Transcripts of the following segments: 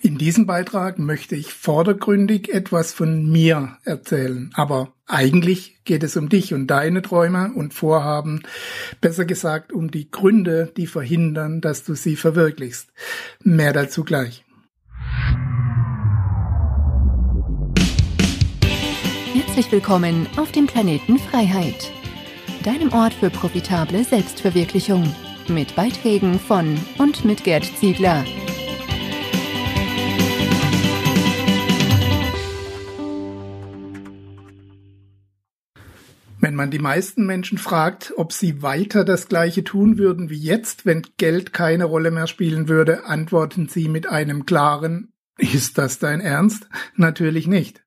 In diesem Beitrag möchte ich vordergründig etwas von mir erzählen, aber eigentlich geht es um dich und deine Träume und Vorhaben, besser gesagt um die Gründe, die verhindern, dass du sie verwirklichst. Mehr dazu gleich. Herzlich willkommen auf dem Planeten Freiheit, deinem Ort für profitable Selbstverwirklichung, mit Beiträgen von und mit Gerd Ziegler. Man die meisten Menschen fragt, ob sie weiter das Gleiche tun würden wie jetzt, wenn Geld keine Rolle mehr spielen würde, antworten sie mit einem klaren Ist das dein Ernst? Natürlich nicht.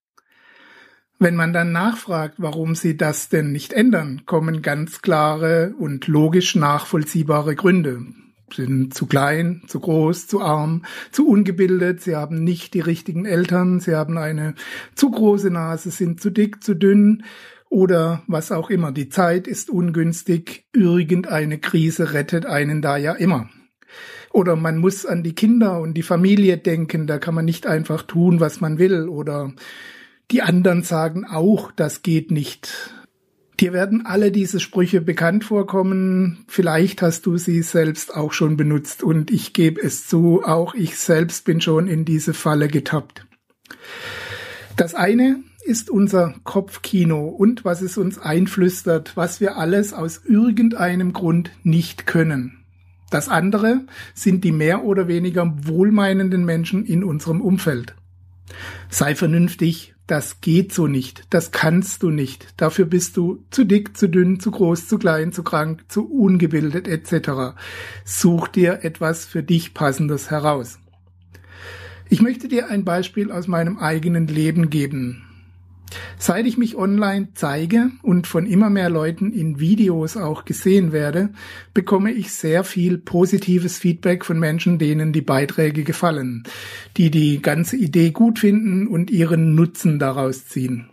Wenn man dann nachfragt, warum sie das denn nicht ändern, kommen ganz klare und logisch nachvollziehbare Gründe. Sie sind zu klein, zu groß, zu arm, zu ungebildet, sie haben nicht die richtigen Eltern, sie haben eine zu große Nase, sind zu dick, zu dünn oder was auch immer. Die Zeit ist ungünstig, irgendeine Krise rettet einen da ja immer. Oder man muss an die Kinder und die Familie denken, da kann man nicht einfach tun, was man will. Oder die anderen sagen auch, das geht nicht. Dir werden alle diese Sprüche bekannt vorkommen. Vielleicht hast du sie selbst auch schon benutzt und ich gebe es zu, auch ich selbst bin schon in diese Falle getappt. Das eine ist unser Kopfkino und was es uns einflüstert, was wir alles aus irgendeinem Grund nicht können. Das andere sind die mehr oder weniger wohlmeinenden Menschen in unserem Umfeld. Sei vernünftig, das geht so nicht, das kannst du nicht, dafür bist du zu dick, zu dünn, zu groß, zu klein, zu krank, zu ungebildet etc. Such dir etwas für dich passendes heraus. Ich möchte dir ein Beispiel aus meinem eigenen Leben geben. Seit ich mich online zeige und von immer mehr Leuten in Videos auch gesehen werde, bekomme ich sehr viel positives Feedback von Menschen, denen die Beiträge gefallen, die die ganze Idee gut finden und ihren Nutzen daraus ziehen.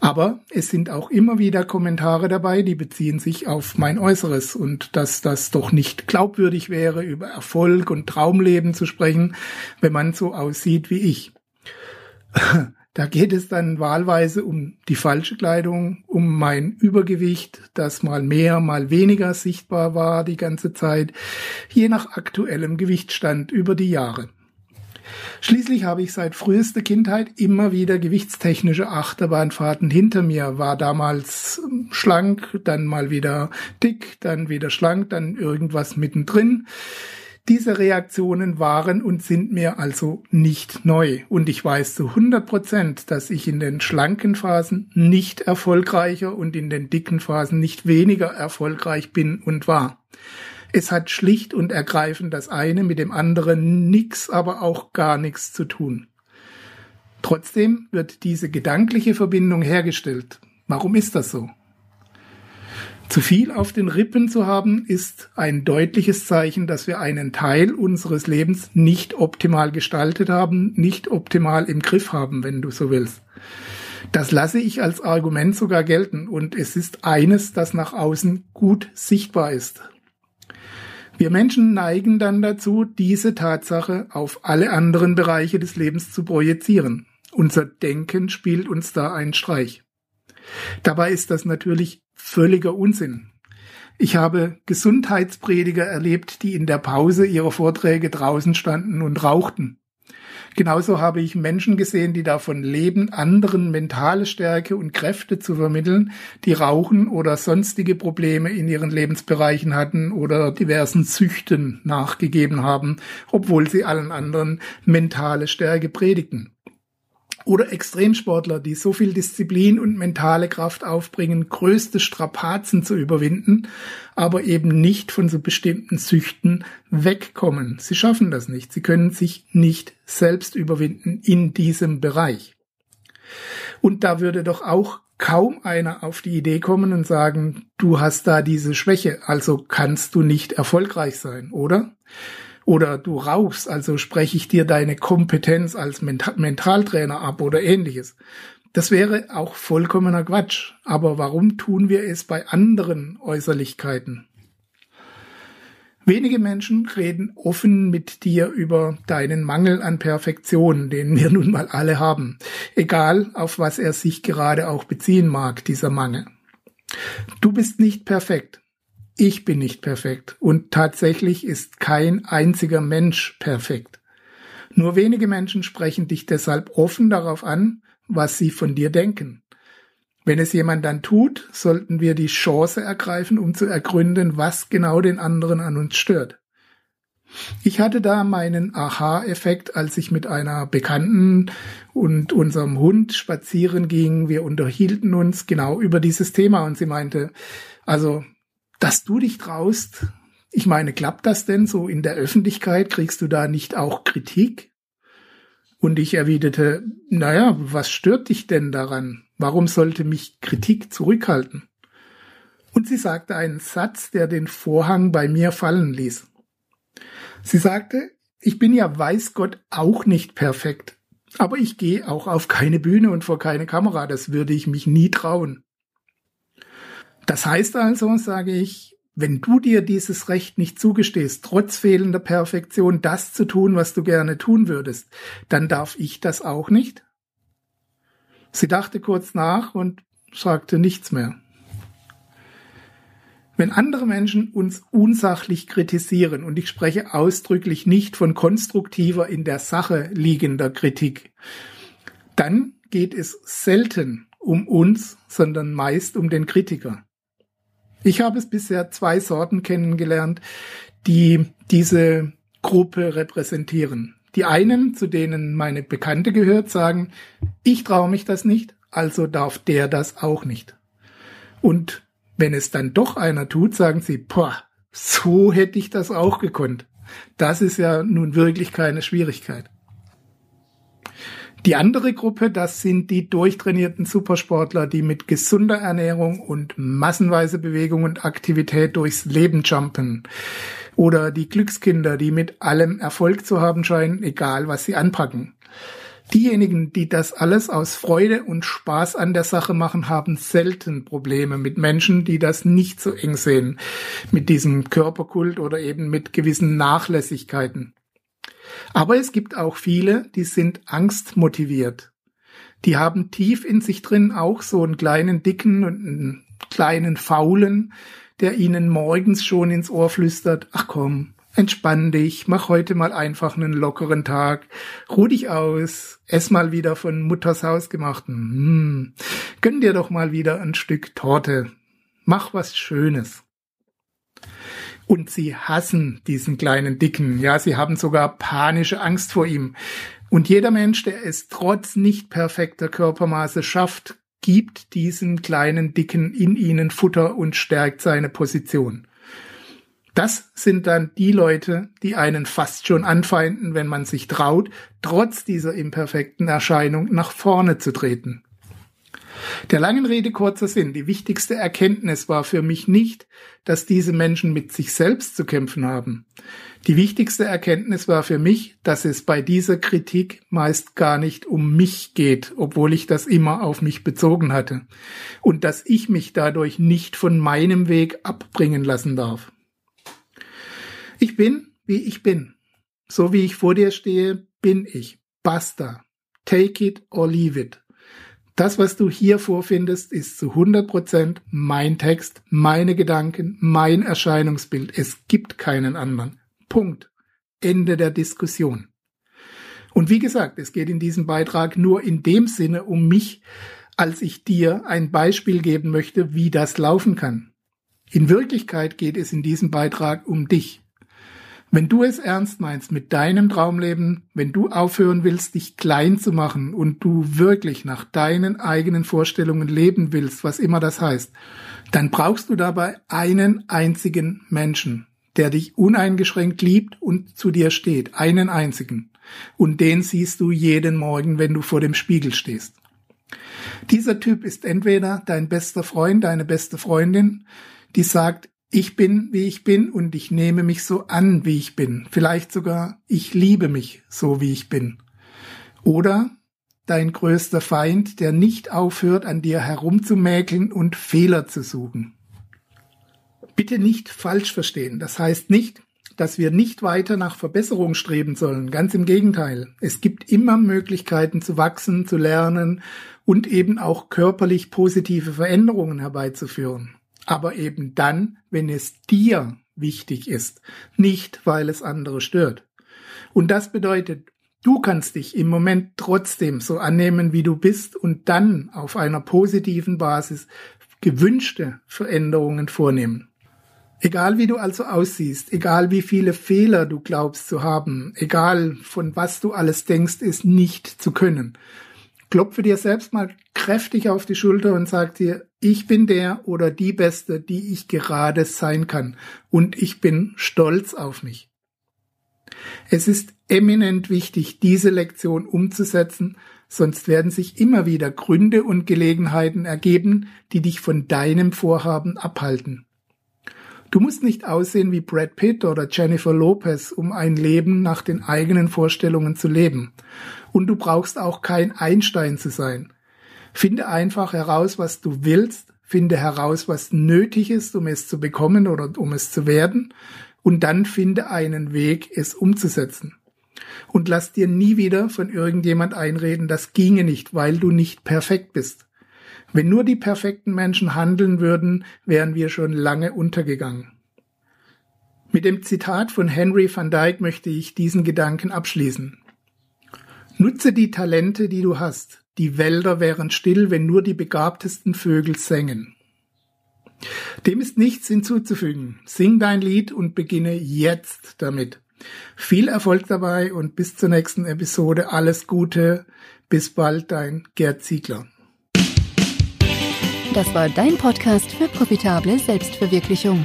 Aber es sind auch immer wieder Kommentare dabei, die beziehen sich auf mein Äußeres und dass das doch nicht glaubwürdig wäre, über Erfolg und Traumleben zu sprechen, wenn man so aussieht wie ich. Da geht es dann wahlweise um die falsche Kleidung, um mein Übergewicht, das mal mehr, mal weniger sichtbar war die ganze Zeit, je nach aktuellem Gewichtstand über die Jahre. Schließlich habe ich seit frühester Kindheit immer wieder gewichtstechnische Achterbahnfahrten hinter mir, war damals schlank, dann mal wieder dick, dann wieder schlank, dann irgendwas mittendrin. Diese Reaktionen waren und sind mir also nicht neu. Und ich weiß zu 100 Prozent, dass ich in den schlanken Phasen nicht erfolgreicher und in den dicken Phasen nicht weniger erfolgreich bin und war. Es hat schlicht und ergreifend das eine mit dem anderen nix, aber auch gar nichts zu tun. Trotzdem wird diese gedankliche Verbindung hergestellt. Warum ist das so? Zu viel auf den Rippen zu haben, ist ein deutliches Zeichen, dass wir einen Teil unseres Lebens nicht optimal gestaltet haben, nicht optimal im Griff haben, wenn du so willst. Das lasse ich als Argument sogar gelten und es ist eines, das nach außen gut sichtbar ist. Wir Menschen neigen dann dazu, diese Tatsache auf alle anderen Bereiche des Lebens zu projizieren. Unser Denken spielt uns da einen Streich. Dabei ist das natürlich völliger Unsinn. Ich habe Gesundheitsprediger erlebt, die in der Pause ihrer Vorträge draußen standen und rauchten. Genauso habe ich Menschen gesehen, die davon leben, anderen mentale Stärke und Kräfte zu vermitteln, die Rauchen oder sonstige Probleme in ihren Lebensbereichen hatten oder diversen Züchten nachgegeben haben, obwohl sie allen anderen mentale Stärke predigten. Oder Extremsportler, die so viel Disziplin und mentale Kraft aufbringen, größte Strapazen zu überwinden, aber eben nicht von so bestimmten Süchten wegkommen. Sie schaffen das nicht. Sie können sich nicht selbst überwinden in diesem Bereich. Und da würde doch auch kaum einer auf die Idee kommen und sagen, du hast da diese Schwäche, also kannst du nicht erfolgreich sein, oder? Oder du rauchst, also spreche ich dir deine Kompetenz als Mentaltrainer ab oder ähnliches. Das wäre auch vollkommener Quatsch. Aber warum tun wir es bei anderen Äußerlichkeiten? Wenige Menschen reden offen mit dir über deinen Mangel an Perfektion, den wir nun mal alle haben, egal auf was er sich gerade auch beziehen mag, dieser Mangel. Du bist nicht perfekt. Ich bin nicht perfekt. Und tatsächlich ist kein einziger Mensch perfekt. Nur wenige Menschen sprechen dich deshalb offen darauf an, was sie von dir denken. Wenn es jemand dann tut, sollten wir die Chance ergreifen, um zu ergründen, was genau den anderen an uns stört. Ich hatte da meinen Aha-Effekt, als ich mit einer Bekannten und unserem Hund spazieren ging. Wir unterhielten uns genau über dieses Thema und sie meinte, also, dass du dich traust, ich meine, klappt das denn so in der Öffentlichkeit? Kriegst du da nicht auch Kritik? Und ich erwiderte, naja, was stört dich denn daran? Warum sollte mich Kritik zurückhalten? Und sie sagte einen Satz, der den Vorhang bei mir fallen ließ. Sie sagte, ich bin ja weiß Gott auch nicht perfekt, aber ich gehe auch auf keine Bühne und vor keine Kamera, das würde ich mich nie trauen. Das heißt also, sage ich, wenn du dir dieses Recht nicht zugestehst, trotz fehlender Perfektion das zu tun, was du gerne tun würdest, dann darf ich das auch nicht? Sie dachte kurz nach und sagte nichts mehr. Wenn andere Menschen uns unsachlich kritisieren, und ich spreche ausdrücklich nicht von konstruktiver in der Sache liegender Kritik, dann geht es selten um uns, sondern meist um den Kritiker. Ich habe es bisher zwei Sorten kennengelernt, die diese Gruppe repräsentieren. Die einen, zu denen meine Bekannte gehört, sagen, ich traue mich das nicht, also darf der das auch nicht. Und wenn es dann doch einer tut, sagen sie, boah, so hätte ich das auch gekonnt. Das ist ja nun wirklich keine Schwierigkeit. Die andere Gruppe, das sind die durchtrainierten Supersportler, die mit gesunder Ernährung und massenweise Bewegung und Aktivität durchs Leben jumpen. Oder die Glückskinder, die mit allem Erfolg zu haben scheinen, egal was sie anpacken. Diejenigen, die das alles aus Freude und Spaß an der Sache machen, haben selten Probleme mit Menschen, die das nicht so eng sehen, mit diesem Körperkult oder eben mit gewissen Nachlässigkeiten. Aber es gibt auch viele, die sind angstmotiviert. Die haben tief in sich drin auch so einen kleinen Dicken und einen kleinen Faulen, der ihnen morgens schon ins Ohr flüstert, ach komm, entspann dich, mach heute mal einfach einen lockeren Tag, ruh dich aus, ess mal wieder von Mutters Haus gemachten, hm, gönn dir doch mal wieder ein Stück Torte, mach was Schönes. Und sie hassen diesen kleinen Dicken, ja, sie haben sogar panische Angst vor ihm. Und jeder Mensch, der es trotz nicht perfekter Körpermaße schafft, gibt diesen kleinen Dicken in ihnen Futter und stärkt seine Position. Das sind dann die Leute, die einen fast schon anfeinden, wenn man sich traut, trotz dieser imperfekten Erscheinung nach vorne zu treten. Der langen Rede kurzer Sinn, die wichtigste Erkenntnis war für mich nicht, dass diese Menschen mit sich selbst zu kämpfen haben. Die wichtigste Erkenntnis war für mich, dass es bei dieser Kritik meist gar nicht um mich geht, obwohl ich das immer auf mich bezogen hatte, und dass ich mich dadurch nicht von meinem Weg abbringen lassen darf. Ich bin, wie ich bin. So wie ich vor dir stehe, bin ich. Basta. Take it or leave it. Das, was du hier vorfindest, ist zu 100% mein Text, meine Gedanken, mein Erscheinungsbild. Es gibt keinen anderen. Punkt. Ende der Diskussion. Und wie gesagt, es geht in diesem Beitrag nur in dem Sinne um mich, als ich dir ein Beispiel geben möchte, wie das laufen kann. In Wirklichkeit geht es in diesem Beitrag um dich. Wenn du es ernst meinst mit deinem Traumleben, wenn du aufhören willst, dich klein zu machen und du wirklich nach deinen eigenen Vorstellungen leben willst, was immer das heißt, dann brauchst du dabei einen einzigen Menschen, der dich uneingeschränkt liebt und zu dir steht, einen einzigen. Und den siehst du jeden Morgen, wenn du vor dem Spiegel stehst. Dieser Typ ist entweder dein bester Freund, deine beste Freundin, die sagt, ich bin, wie ich bin und ich nehme mich so an, wie ich bin. Vielleicht sogar, ich liebe mich so, wie ich bin. Oder dein größter Feind, der nicht aufhört, an dir herumzumäkeln und Fehler zu suchen. Bitte nicht falsch verstehen. Das heißt nicht, dass wir nicht weiter nach Verbesserung streben sollen. Ganz im Gegenteil. Es gibt immer Möglichkeiten zu wachsen, zu lernen und eben auch körperlich positive Veränderungen herbeizuführen. Aber eben dann, wenn es dir wichtig ist, nicht weil es andere stört. Und das bedeutet, du kannst dich im Moment trotzdem so annehmen, wie du bist und dann auf einer positiven Basis gewünschte Veränderungen vornehmen. Egal wie du also aussiehst, egal wie viele Fehler du glaubst zu haben, egal von was du alles denkst, es nicht zu können, klopfe dir selbst mal kräftig auf die Schulter und sag dir, ich bin der oder die Beste, die ich gerade sein kann und ich bin stolz auf mich. Es ist eminent wichtig, diese Lektion umzusetzen, sonst werden sich immer wieder Gründe und Gelegenheiten ergeben, die dich von deinem Vorhaben abhalten. Du musst nicht aussehen wie Brad Pitt oder Jennifer Lopez, um ein Leben nach den eigenen Vorstellungen zu leben. Und du brauchst auch kein Einstein zu sein. Finde einfach heraus, was du willst, finde heraus, was nötig ist, um es zu bekommen oder um es zu werden, und dann finde einen Weg, es umzusetzen. Und lass dir nie wieder von irgendjemand einreden, das ginge nicht, weil du nicht perfekt bist. Wenn nur die perfekten Menschen handeln würden, wären wir schon lange untergegangen. Mit dem Zitat von Henry van Dyke möchte ich diesen Gedanken abschließen. Nutze die Talente, die du hast. Die Wälder wären still, wenn nur die begabtesten Vögel sängen. Dem ist nichts hinzuzufügen. Sing dein Lied und beginne jetzt damit. Viel Erfolg dabei und bis zur nächsten Episode alles Gute. Bis bald, dein Gerd Ziegler. Das war dein Podcast für profitable Selbstverwirklichung.